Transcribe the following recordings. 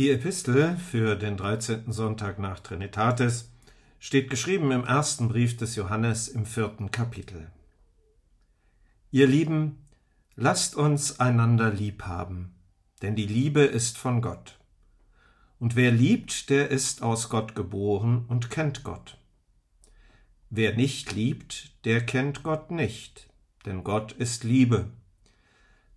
Die Epistel für den 13. Sonntag nach Trinitatis steht geschrieben im ersten Brief des Johannes im vierten Kapitel. Ihr Lieben, lasst uns einander lieb haben, denn die Liebe ist von Gott. Und wer liebt, der ist aus Gott geboren und kennt Gott. Wer nicht liebt, der kennt Gott nicht, denn Gott ist Liebe.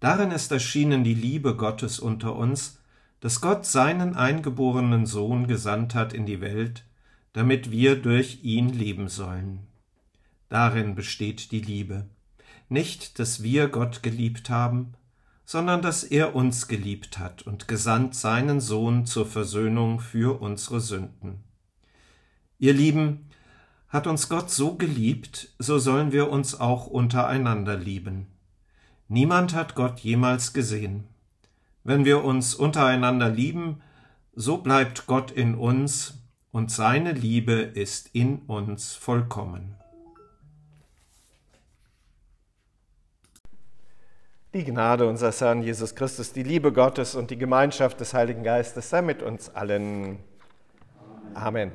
Darin ist erschienen die Liebe Gottes unter uns, dass Gott seinen eingeborenen Sohn gesandt hat in die Welt, damit wir durch ihn leben sollen. Darin besteht die Liebe. Nicht, dass wir Gott geliebt haben, sondern dass er uns geliebt hat und gesandt seinen Sohn zur Versöhnung für unsere Sünden. Ihr Lieben, hat uns Gott so geliebt, so sollen wir uns auch untereinander lieben. Niemand hat Gott jemals gesehen. Wenn wir uns untereinander lieben, so bleibt Gott in uns und seine Liebe ist in uns vollkommen. Die Gnade unseres Herrn Jesus Christus, die Liebe Gottes und die Gemeinschaft des Heiligen Geistes sei mit uns allen. Amen.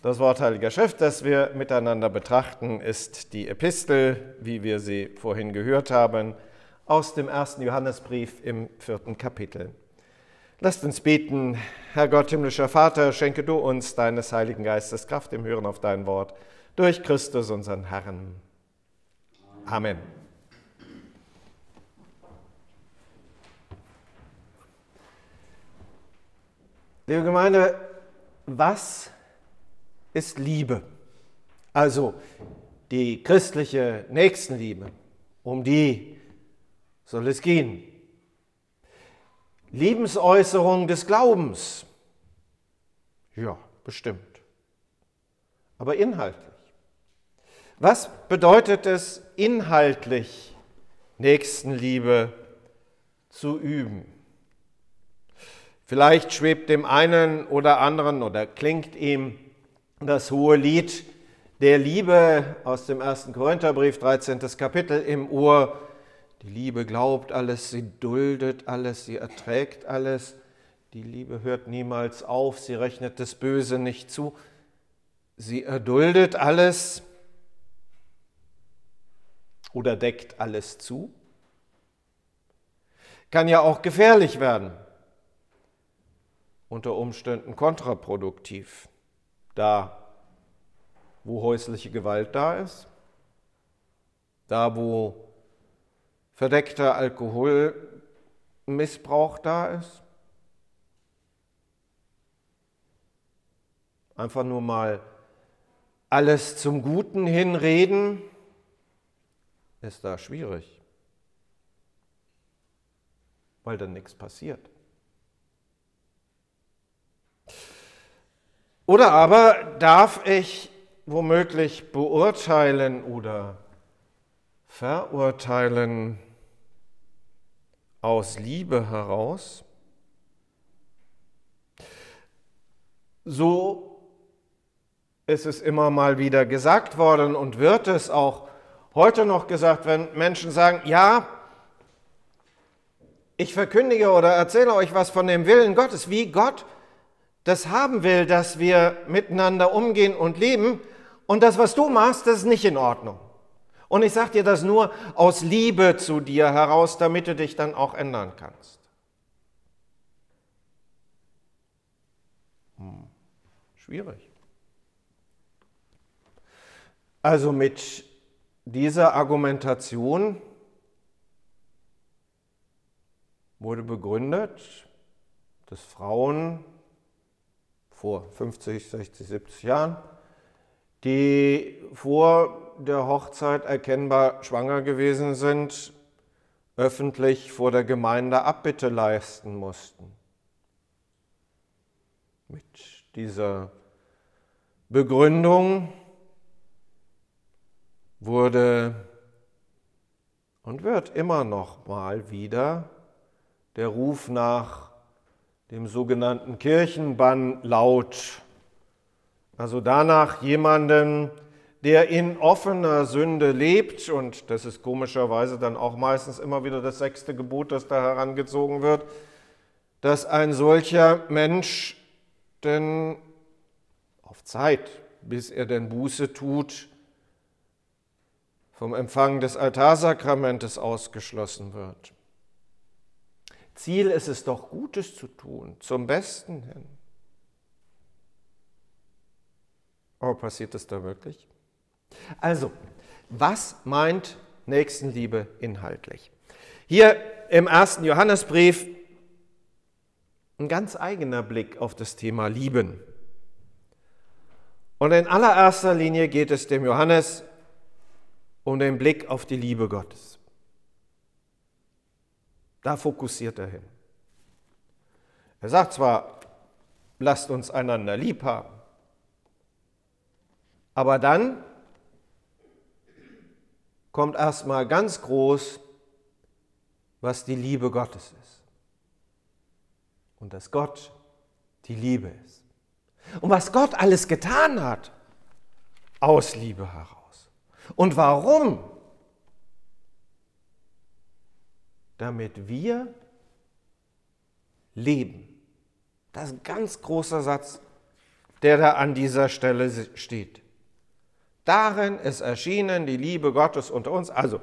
Das Wort Heiliger Schrift, das wir miteinander betrachten, ist die Epistel, wie wir sie vorhin gehört haben, aus dem ersten Johannesbrief im vierten Kapitel. Lasst uns beten, Herr Gott, himmlischer Vater, schenke du uns deines Heiligen Geistes Kraft im Hören auf dein Wort, durch Christus unseren Herrn. Amen. Liebe Gemeinde, was ist Liebe? Also die christliche Nächstenliebe, um die soll es gehen. Lebensäußerung des Glaubens. Ja, bestimmt. Aber inhaltlich. Was bedeutet es inhaltlich, Nächstenliebe zu üben? Vielleicht schwebt dem einen oder anderen oder klingt ihm das hohe Lied der Liebe aus dem ersten Korintherbrief, 13. Kapitel im Ohr, die Liebe glaubt alles, sie duldet alles, sie erträgt alles. Die Liebe hört niemals auf, sie rechnet das Böse nicht zu. Sie erduldet alles oder deckt alles zu. Kann ja auch gefährlich werden, unter Umständen kontraproduktiv, da wo häusliche Gewalt da ist, da wo verdeckter Alkoholmissbrauch da ist? Einfach nur mal alles zum Guten hinreden, ist da schwierig, weil dann nichts passiert. Oder aber darf ich womöglich beurteilen oder verurteilen, aus Liebe heraus. So ist es immer mal wieder gesagt worden und wird es auch heute noch gesagt, wenn Menschen sagen, ja, ich verkündige oder erzähle euch was von dem Willen Gottes, wie Gott das haben will, dass wir miteinander umgehen und leben. Und das, was du machst, das ist nicht in Ordnung. Und ich sage dir das nur aus Liebe zu dir heraus, damit du dich dann auch ändern kannst. Hm. Schwierig. Also mit dieser Argumentation wurde begründet, dass Frauen vor 50, 60, 70 Jahren, die vor der Hochzeit erkennbar schwanger gewesen sind, öffentlich vor der Gemeinde Abbitte leisten mussten. Mit dieser Begründung wurde und wird immer noch mal wieder der Ruf nach dem sogenannten Kirchenbann laut. Also danach jemanden der in offener Sünde lebt, und das ist komischerweise dann auch meistens immer wieder das sechste Gebot, das da herangezogen wird, dass ein solcher Mensch denn auf Zeit, bis er denn Buße tut, vom Empfang des Altarsakramentes ausgeschlossen wird. Ziel ist es doch, Gutes zu tun, zum Besten hin. Aber passiert das da wirklich? Also, was meint Nächstenliebe inhaltlich? Hier im ersten Johannesbrief ein ganz eigener Blick auf das Thema Lieben. Und in allererster Linie geht es dem Johannes um den Blick auf die Liebe Gottes. Da fokussiert er hin. Er sagt zwar, lasst uns einander lieb haben, aber dann kommt erstmal ganz groß, was die Liebe Gottes ist. Und dass Gott die Liebe ist. Und was Gott alles getan hat aus Liebe heraus. Und warum? Damit wir leben. Das ist ein ganz großer Satz, der da an dieser Stelle steht. Darin ist erschienen die Liebe Gottes unter uns. Also,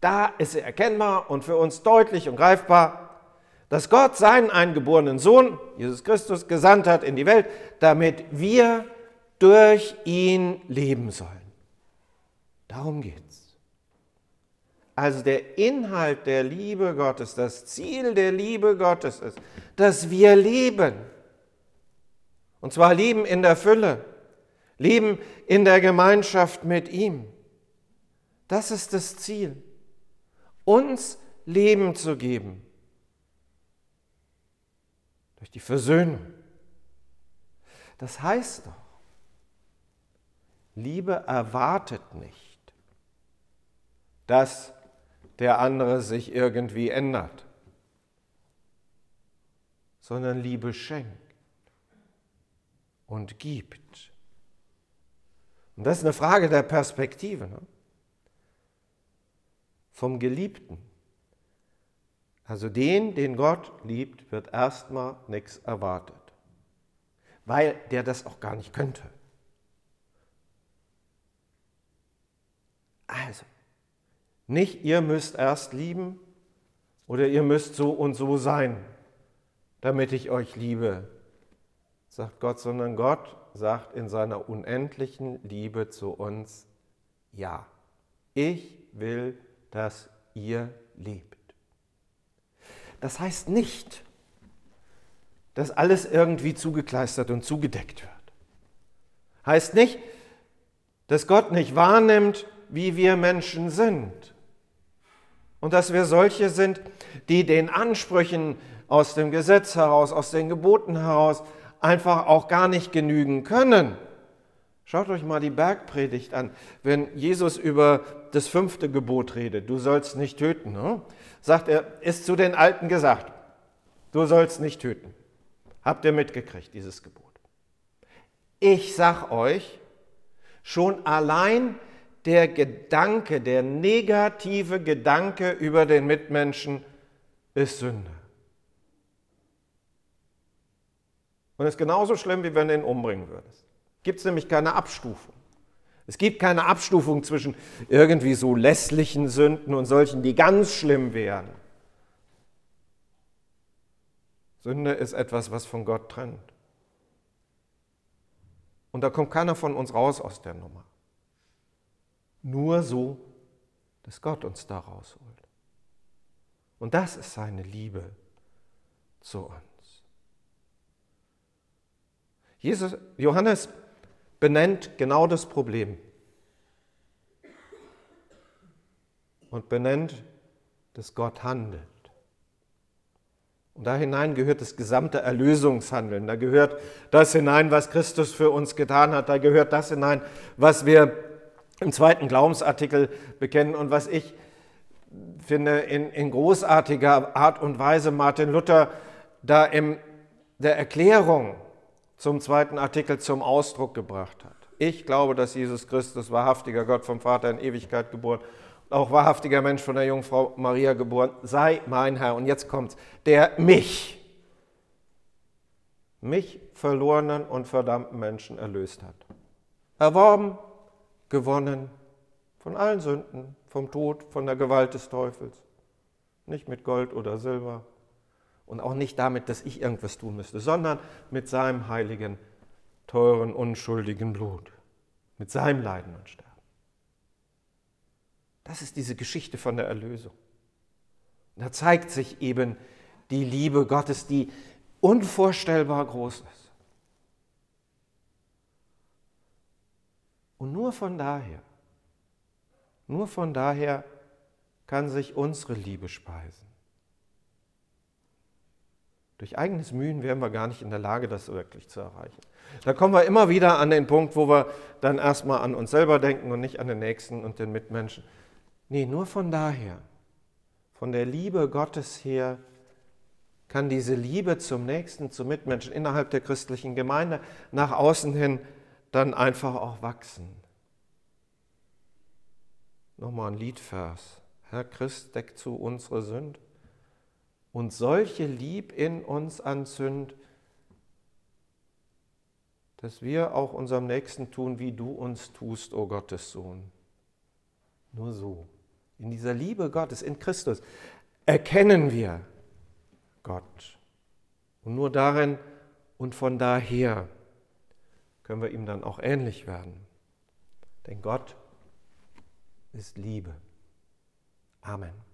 da ist sie erkennbar und für uns deutlich und greifbar, dass Gott seinen eingeborenen Sohn, Jesus Christus, gesandt hat in die Welt, damit wir durch ihn leben sollen. Darum geht's. Also der Inhalt der Liebe Gottes, das Ziel der Liebe Gottes ist, dass wir leben. Und zwar leben in der Fülle. Leben in der Gemeinschaft mit ihm. Das ist das Ziel. Uns Leben zu geben. Durch die Versöhnung. Das heißt doch, Liebe erwartet nicht, dass der andere sich irgendwie ändert, sondern Liebe schenkt und gibt. Und das ist eine Frage der Perspektive. Ne? Vom Geliebten. Also den, den Gott liebt, wird erstmal nichts erwartet. Weil der das auch gar nicht könnte. Also, nicht ihr müsst erst lieben oder ihr müsst so und so sein, damit ich euch liebe, sagt Gott, sondern Gott sagt in seiner unendlichen Liebe zu uns, ja, ich will, dass ihr lebt. Das heißt nicht, dass alles irgendwie zugekleistert und zugedeckt wird. Heißt nicht, dass Gott nicht wahrnimmt, wie wir Menschen sind. Und dass wir solche sind, die den Ansprüchen aus dem Gesetz heraus, aus den Geboten heraus einfach auch gar nicht genügen können. Schaut euch mal die Bergpredigt an. Wenn Jesus über das fünfte Gebot redet, du sollst nicht töten, ne? sagt er, ist zu den Alten gesagt, du sollst nicht töten. Habt ihr mitgekriegt, dieses Gebot? Ich sag euch, schon allein der Gedanke, der negative Gedanke über den Mitmenschen ist Sünde. Und ist genauso schlimm, wie wenn du ihn umbringen würdest. Gibt es nämlich keine Abstufung. Es gibt keine Abstufung zwischen irgendwie so lässlichen Sünden und solchen, die ganz schlimm wären. Sünde ist etwas, was von Gott trennt. Und da kommt keiner von uns raus aus der Nummer. Nur so, dass Gott uns da rausholt. Und das ist seine Liebe zu uns. Jesus, Johannes benennt genau das Problem und benennt, dass Gott handelt. Und da hinein gehört das gesamte Erlösungshandeln. Da gehört das hinein, was Christus für uns getan hat. Da gehört das hinein, was wir im zweiten Glaubensartikel bekennen und was ich finde in, in großartiger Art und Weise Martin Luther da in der Erklärung zum zweiten Artikel zum Ausdruck gebracht hat. Ich glaube, dass Jesus Christus, wahrhaftiger Gott vom Vater in Ewigkeit geboren, auch wahrhaftiger Mensch von der Jungfrau Maria geboren, sei mein Herr. Und jetzt kommt's, der mich, mich verlorenen und verdammten Menschen erlöst hat. Erworben, gewonnen von allen Sünden, vom Tod, von der Gewalt des Teufels. Nicht mit Gold oder Silber und auch nicht damit, dass ich irgendwas tun müsste, sondern mit seinem heiligen, teuren, unschuldigen Blut, mit seinem Leiden und Sterben. Das ist diese Geschichte von der Erlösung. da zeigt sich eben die Liebe Gottes, die unvorstellbar groß ist. Und nur von daher, nur von daher kann sich unsere Liebe speisen. Durch eigenes Mühen wären wir gar nicht in der Lage, das wirklich zu erreichen. Da kommen wir immer wieder an den Punkt, wo wir dann erstmal an uns selber denken und nicht an den Nächsten und den Mitmenschen. Nee, nur von daher, von der Liebe Gottes her, kann diese Liebe zum Nächsten, zum Mitmenschen innerhalb der christlichen Gemeinde nach außen hin dann einfach auch wachsen. Nochmal ein Liedvers. Herr Christ, deck zu unsere Sünd und solche Lieb in uns anzünd, dass wir auch unserem Nächsten tun, wie du uns tust, o oh Gottes Sohn. Nur so. In dieser Liebe Gottes, in Christus, erkennen wir Gott. Und nur darin und von daher können wir ihm dann auch ähnlich werden. Denn Gott ist Liebe. Amen.